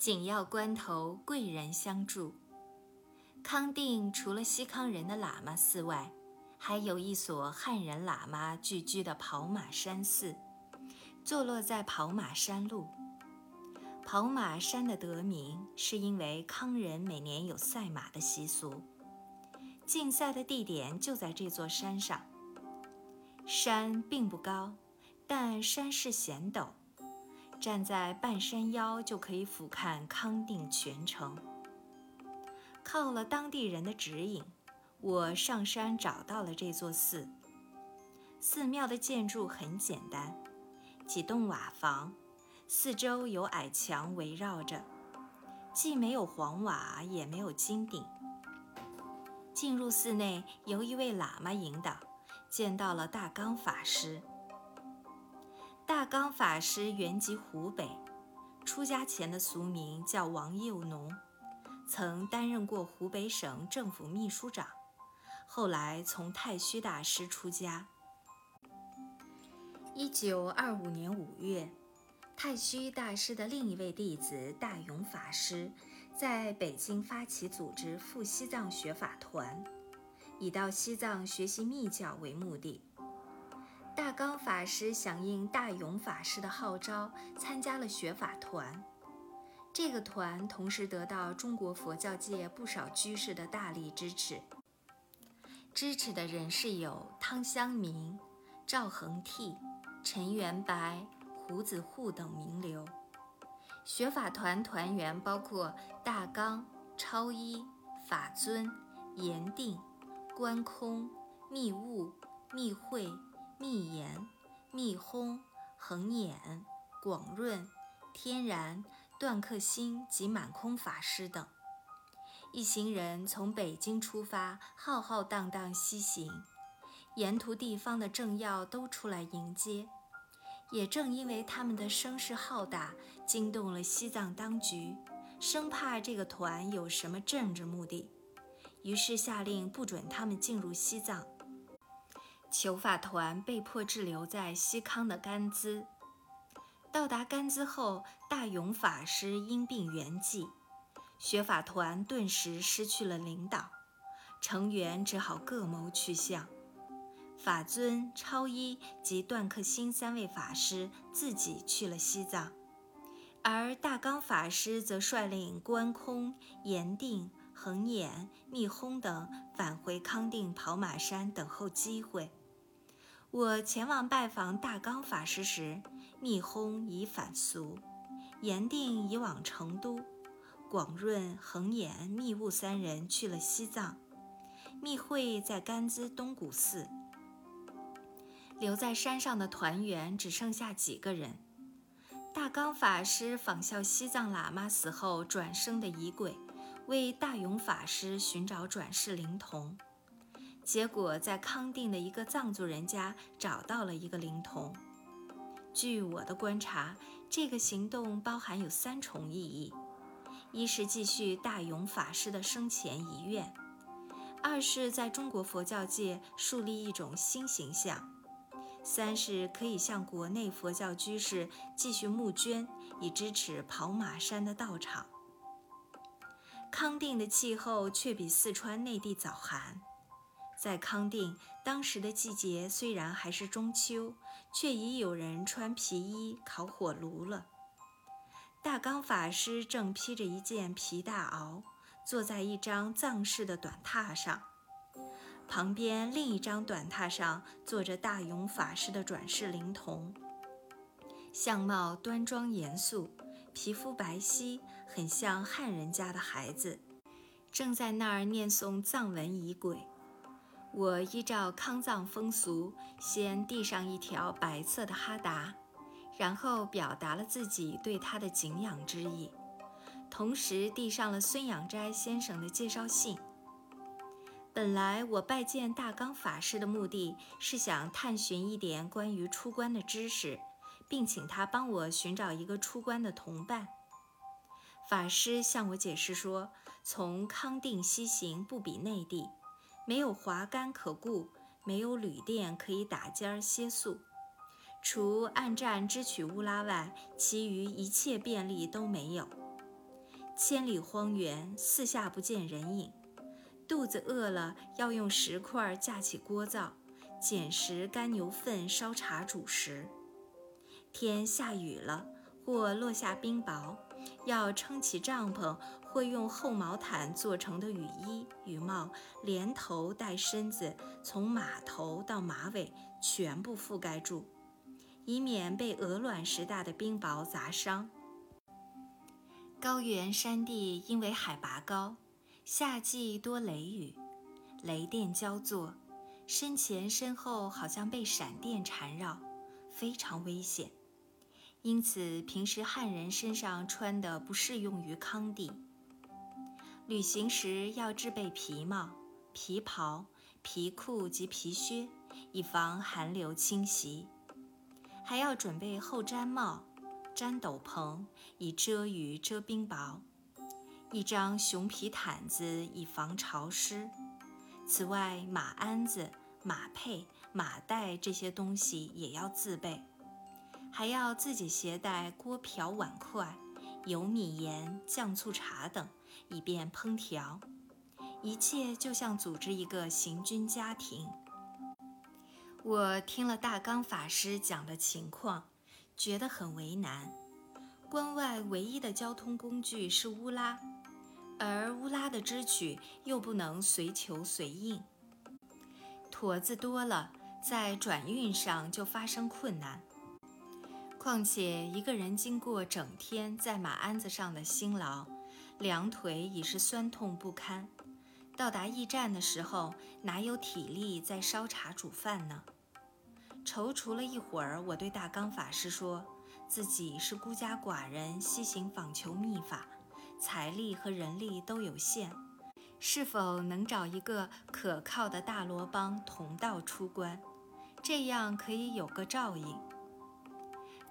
紧要关头，贵人相助。康定除了西康人的喇嘛寺外，还有一所汉人喇嘛聚居的跑马山寺，坐落在跑马山路。跑马山的得名是因为康人每年有赛马的习俗，竞赛的地点就在这座山上。山并不高，但山势险陡，站在半山腰就可以俯瞰康定全城。靠了当地人的指引，我上山找到了这座寺。寺庙的建筑很简单，几栋瓦房，四周有矮墙围绕着，既没有黄瓦，也没有金顶。进入寺内，由一位喇嘛引导。见到了大刚法师。大刚法师原籍湖北，出家前的俗名叫王佑农，曾担任过湖北省政府秘书长，后来从太虚大师出家。一九二五年五月，太虚大师的另一位弟子大勇法师在北京发起组织赴西藏学法团。以到西藏学习密教为目的，大刚法师响应大勇法师的号召，参加了学法团。这个团同时得到中国佛教界不少居士的大力支持。支持的人士有汤香明、赵恒惕、陈元白、胡子户等名流。学法团团员包括大刚、超一、法尊、严定。观空、密悟、密慧、密言、密轰、恒眼、广润、天然、断客心及满空法师等一行人从北京出发，浩浩荡荡西行，沿途地方的政要都出来迎接。也正因为他们的声势浩大，惊动了西藏当局，生怕这个团有什么政治目的。于是下令不准他们进入西藏。求法团被迫滞留在西康的甘孜。到达甘孜后，大勇法师因病圆寂，学法团顿时失去了领导，成员只好各谋去向。法尊、超一及段克辛三位法师自己去了西藏，而大刚法师则率领观空、严定。恒眼、密轰等返回康定跑马山等候机会。我前往拜访大刚法师时，密轰已返俗，严定已往成都，广润、恒眼、密悟三人去了西藏，密会在甘孜东古寺。留在山上的团员只剩下几个人。大刚法师仿效西藏喇嘛死后转生的仪轨。为大勇法师寻找转世灵童，结果在康定的一个藏族人家找到了一个灵童。据我的观察，这个行动包含有三重意义：一是继续大勇法师的生前遗愿；二是在中国佛教界树立一种新形象；三是可以向国内佛教居士继续募捐，以支持跑马山的道场。康定的气候却比四川内地早寒，在康定当时的季节虽然还是中秋，却已有人穿皮衣烤火炉了。大刚法师正披着一件皮大袄，坐在一张藏式的短榻上，旁边另一张短榻上坐着大勇法师的转世灵童，相貌端庄严肃。皮肤白皙，很像汉人家的孩子，正在那儿念诵藏文仪轨。我依照康藏风俗，先递上一条白色的哈达，然后表达了自己对他的敬仰之意，同时递上了孙养斋先生的介绍信。本来我拜见大刚法师的目的是想探寻一点关于出关的知识。并请他帮我寻找一个出关的同伴。法师向我解释说，从康定西行不比内地，没有滑竿可顾，没有旅店可以打尖儿歇宿，除暗站支取乌拉外，其余一切便利都没有。千里荒原，四下不见人影。肚子饿了，要用石块架起锅灶，捡拾干牛粪烧茶煮食。天下雨了，或落下冰雹，要撑起帐篷，会用厚毛毯做成的雨衣、雨帽，连头带身子，从马头到马尾全部覆盖住，以免被鹅卵石大的冰雹砸伤。高原山地因为海拔高，夏季多雷雨，雷电交作，身前身后好像被闪电缠绕，非常危险。因此，平时汉人身上穿的不适用于康地。旅行时要制备皮帽、皮袍、皮裤及皮靴，以防寒流侵袭；还要准备厚毡帽、毡斗篷，以遮雨遮冰雹；一张熊皮毯子，以防潮湿。此外，马鞍子、马配、马袋这些东西也要自备。还要自己携带锅瓢碗筷、油米盐、酱醋茶等，以便烹调。一切就像组织一个行军家庭。我听了大刚法师讲的情况，觉得很为难。关外唯一的交通工具是乌拉，而乌拉的支取又不能随求随应，驼子多了，在转运上就发生困难。况且一个人经过整天在马鞍子上的辛劳，两腿已是酸痛不堪。到达驿站的时候，哪有体力再烧茶煮饭呢？踌躇了一会儿，我对大刚法师说：“自己是孤家寡人，西行访求秘法，财力和人力都有限，是否能找一个可靠的大罗帮同道出关？这样可以有个照应。”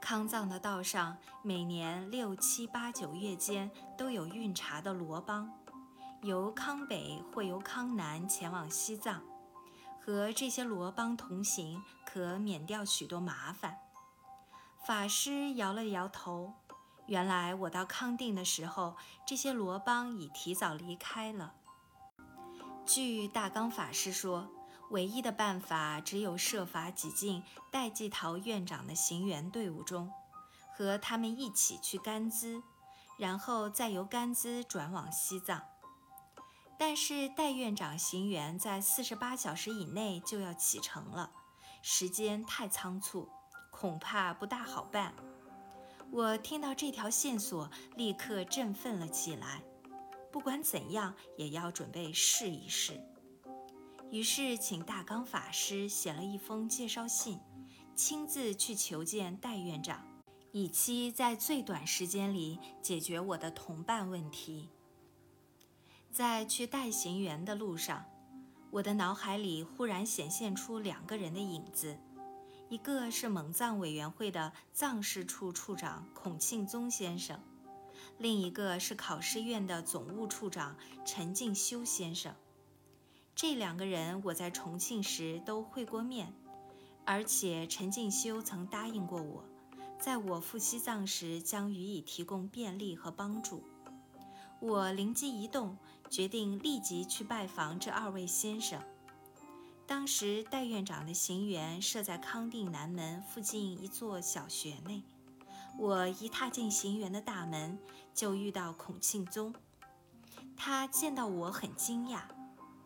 康藏的道上，每年六七八九月间都有运茶的罗帮，由康北或由康南前往西藏，和这些罗帮同行，可免掉许多麻烦。法师摇了摇头，原来我到康定的时候，这些罗帮已提早离开了。据大刚法师说。唯一的办法只有设法挤进戴季陶院长的行员队伍中，和他们一起去甘孜，然后再由甘孜转往西藏。但是戴院长行员在四十八小时以内就要启程了，时间太仓促，恐怕不大好办。我听到这条线索，立刻振奋了起来。不管怎样，也要准备试一试。于是，请大刚法师写了一封介绍信，亲自去求见戴院长，以期在最短时间里解决我的同伴问题。在去戴行员的路上，我的脑海里忽然显现出两个人的影子，一个是蒙藏委员会的藏事处处长孔庆宗先生，另一个是考试院的总务处长陈静修先生。这两个人我在重庆时都会过面，而且陈进修曾答应过我，在我赴西藏时将予以提供便利和帮助。我灵机一动，决定立即去拜访这二位先生。当时戴院长的行辕设在康定南门附近一座小学内，我一踏进行辕的大门，就遇到孔庆宗。他见到我很惊讶。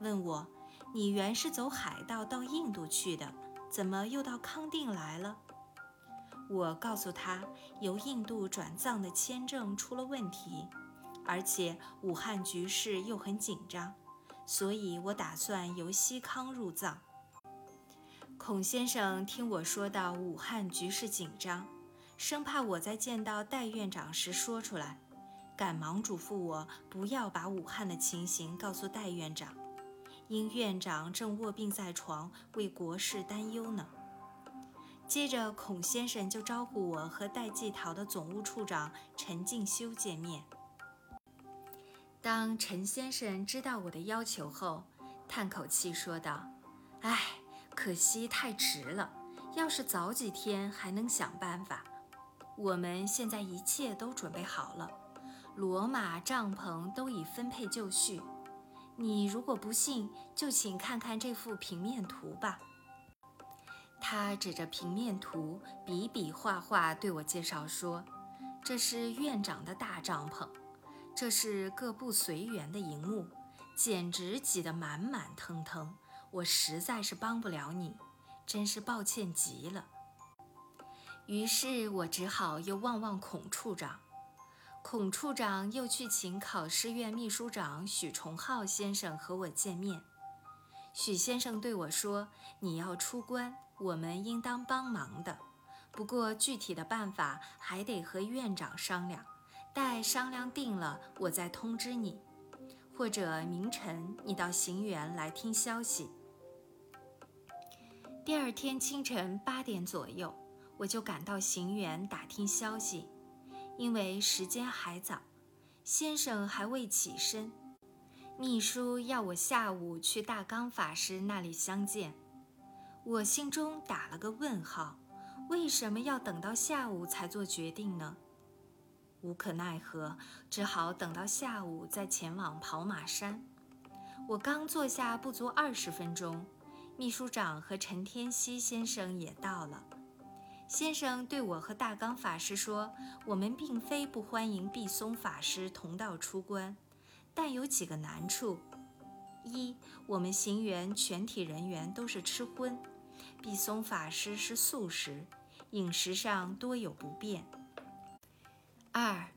问我，你原是走海道到印度去的，怎么又到康定来了？我告诉他，由印度转藏的签证出了问题，而且武汉局势又很紧张，所以我打算由西康入藏。孔先生听我说到武汉局势紧张，生怕我在见到戴院长时说出来，赶忙嘱咐我不要把武汉的情形告诉戴院长。因院长正卧病在床，为国事担忧呢。接着，孔先生就招呼我和戴季陶的总务处长陈进修见面。当陈先生知道我的要求后，叹口气说道：“唉，可惜太迟了。要是早几天，还能想办法。我们现在一切都准备好了，骡马帐篷都已分配就绪。你如果不信，就请看看这幅平面图吧。他指着平面图，比比划划对我介绍说：“这是院长的大帐篷，这是各部随员的营幕，简直挤得满满腾腾。我实在是帮不了你，真是抱歉极了。”于是我只好又望望孔处长。孔处长又去请考试院秘书长许崇浩先生和我见面。许先生对我说：“你要出关，我们应当帮忙的。不过具体的办法还得和院长商量。待商量定了，我再通知你。或者明晨你到行辕来听消息。”第二天清晨八点左右，我就赶到行辕打听消息。因为时间还早，先生还未起身，秘书要我下午去大刚法师那里相见。我心中打了个问号：为什么要等到下午才做决定呢？无可奈何，只好等到下午再前往跑马山。我刚坐下不足二十分钟，秘书长和陈天锡先生也到了。先生对我和大刚法师说：“我们并非不欢迎毕松法师同道出关，但有几个难处：一，我们行辕全体人员都是吃荤，毕松法师是素食，饮食上多有不便；二，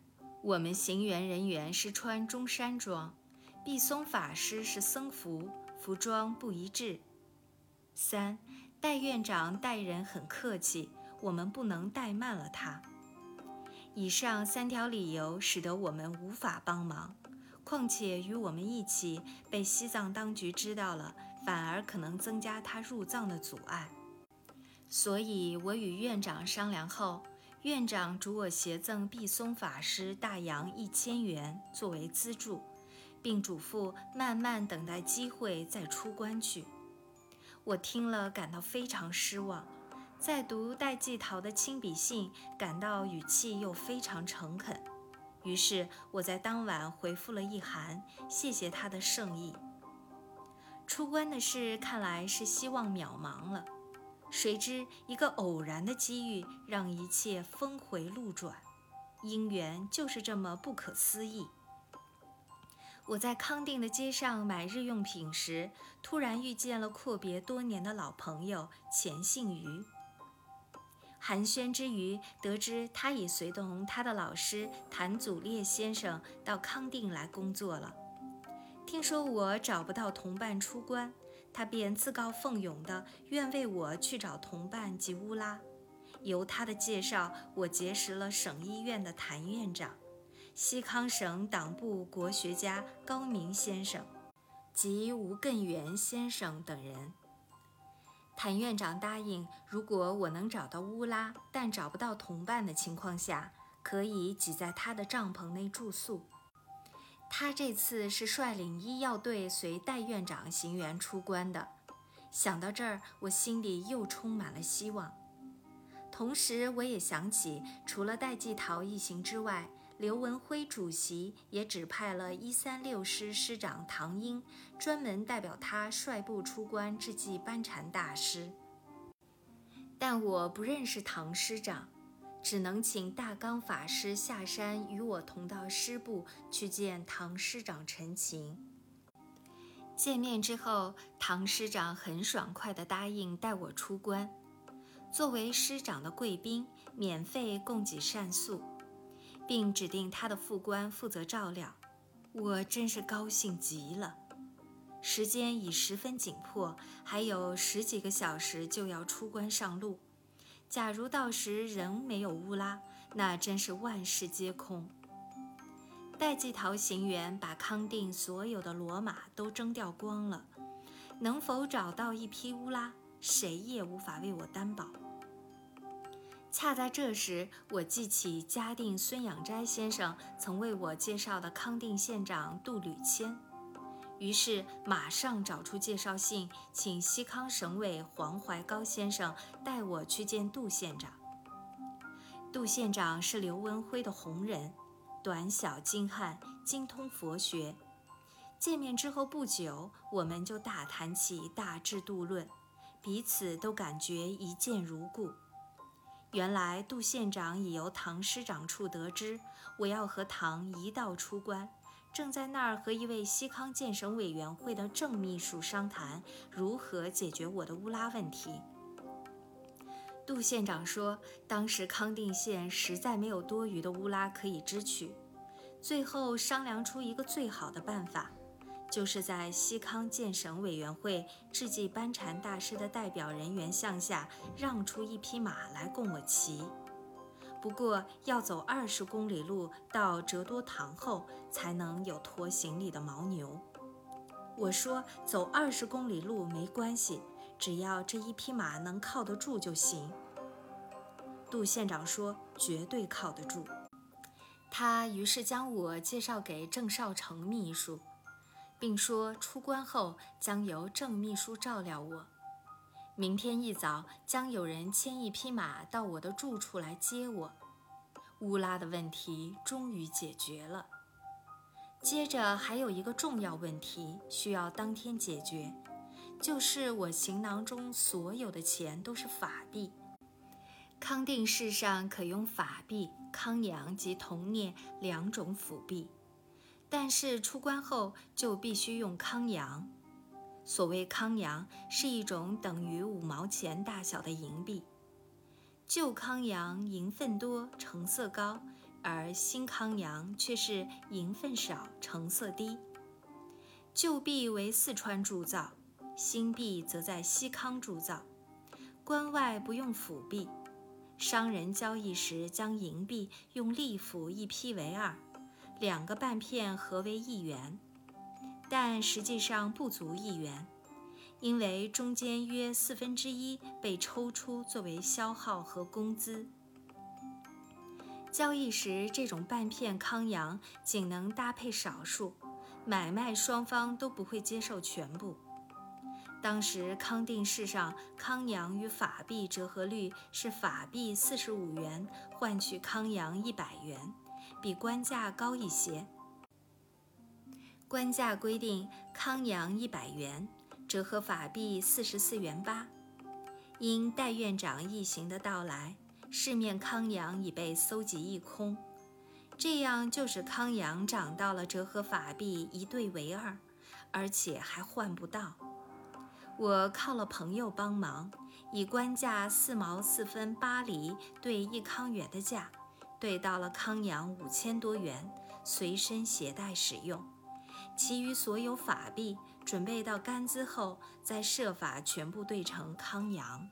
我们行辕人员是穿中山装，毕松法师是僧服，服装不一致；三，戴院长待人很客气。”我们不能怠慢了他。以上三条理由使得我们无法帮忙，况且与我们一起被西藏当局知道了，反而可能增加他入藏的阻碍。所以，我与院长商量后，院长嘱我携赠毕松法师大洋一千元作为资助，并嘱咐慢慢等待机会再出关去。我听了，感到非常失望。在读戴季陶的亲笔信，感到语气又非常诚恳，于是我在当晚回复了一函，谢谢他的圣意。出关的事看来是希望渺茫了，谁知一个偶然的机遇让一切峰回路转，姻缘就是这么不可思议。我在康定的街上买日用品时，突然遇见了阔别多年的老朋友钱信瑜。寒暄之余，得知他已随同他的老师谭祖烈先生到康定来工作了。听说我找不到同伴出关，他便自告奋勇的愿为我去找同伴及乌拉。由他的介绍，我结识了省医院的谭院长、西康省党部国学家高明先生及吴更元先生等人。谭院长答应，如果我能找到乌拉，但找不到同伴的情况下，可以挤在他的帐篷内住宿。他这次是率领医药队随戴院长行辕出关的。想到这儿，我心里又充满了希望。同时，我也想起，除了戴季陶一行之外，刘文辉主席也指派了一三六师师长唐英，专门代表他率部出关致祭班禅大师。但我不认识唐师长，只能请大刚法师下山与我同到师部去见唐师长陈情。见面之后，唐师长很爽快地答应带我出关，作为师长的贵宾，免费供给膳宿。并指定他的副官负责照料，我真是高兴极了。时间已十分紧迫，还有十几个小时就要出关上路。假如到时仍没有乌拉，那真是万事皆空。戴季陶行员把康定所有的骡马都征调光了，能否找到一匹乌拉，谁也无法为我担保。恰在这时，我记起嘉定孙养斋先生曾为我介绍的康定县长杜履谦，于是马上找出介绍信，请西康省委黄怀高先生带我去见杜县长。杜县长是刘文辉的红人，短小精悍，精通佛学。见面之后不久，我们就大谈起大智度论，彼此都感觉一见如故。原来杜县长已由唐师长处得知我要和唐一道出关，正在那儿和一位西康建省委员会的郑秘书商谈如何解决我的乌拉问题。杜县长说，当时康定县实在没有多余的乌拉可以支取，最后商量出一个最好的办法。就是在西康建省委员会智济班禅大师的代表人员项下让出一匹马来供我骑，不过要走二十公里路到折多堂后才能有拖行李的牦牛。我说走二十公里路没关系，只要这一匹马能靠得住就行。杜县长说绝对靠得住。他于是将我介绍给郑少成秘书。并说出关后将由郑秘书照料我，明天一早将有人牵一匹马到我的住处来接我。乌拉的问题终于解决了。接着还有一个重要问题需要当天解决，就是我行囊中所有的钱都是法币。康定市上可用法币、康阳及铜镍两种辅币。但是出关后就必须用康阳。所谓康阳，是一种等于五毛钱大小的银币。旧康阳银分多，成色高，而新康阳却是银分少，成色低。旧币为四川铸造，新币则在西康铸造。关外不用辅币，商人交易时将银币用利辅一批为二。两个半片合为一元，但实际上不足一元，因为中间约四分之一被抽出作为消耗和工资。交易时，这种半片康阳仅能搭配少数，买卖双方都不会接受全部。当时康定市上康阳与法币折合率是法币四十五元换取康阳一百元。比官价高一些。官价规定康阳一百元，折合法币四十四元八。因戴院长一行的到来，市面康阳已被搜集一空，这样就使康阳涨到了折合法币一对为二，而且还换不到。我靠了朋友帮忙，以官价四毛四分八厘兑一康元的价。兑到了康阳五千多元，随身携带使用。其余所有法币准备到甘孜后，再设法全部兑成康阳。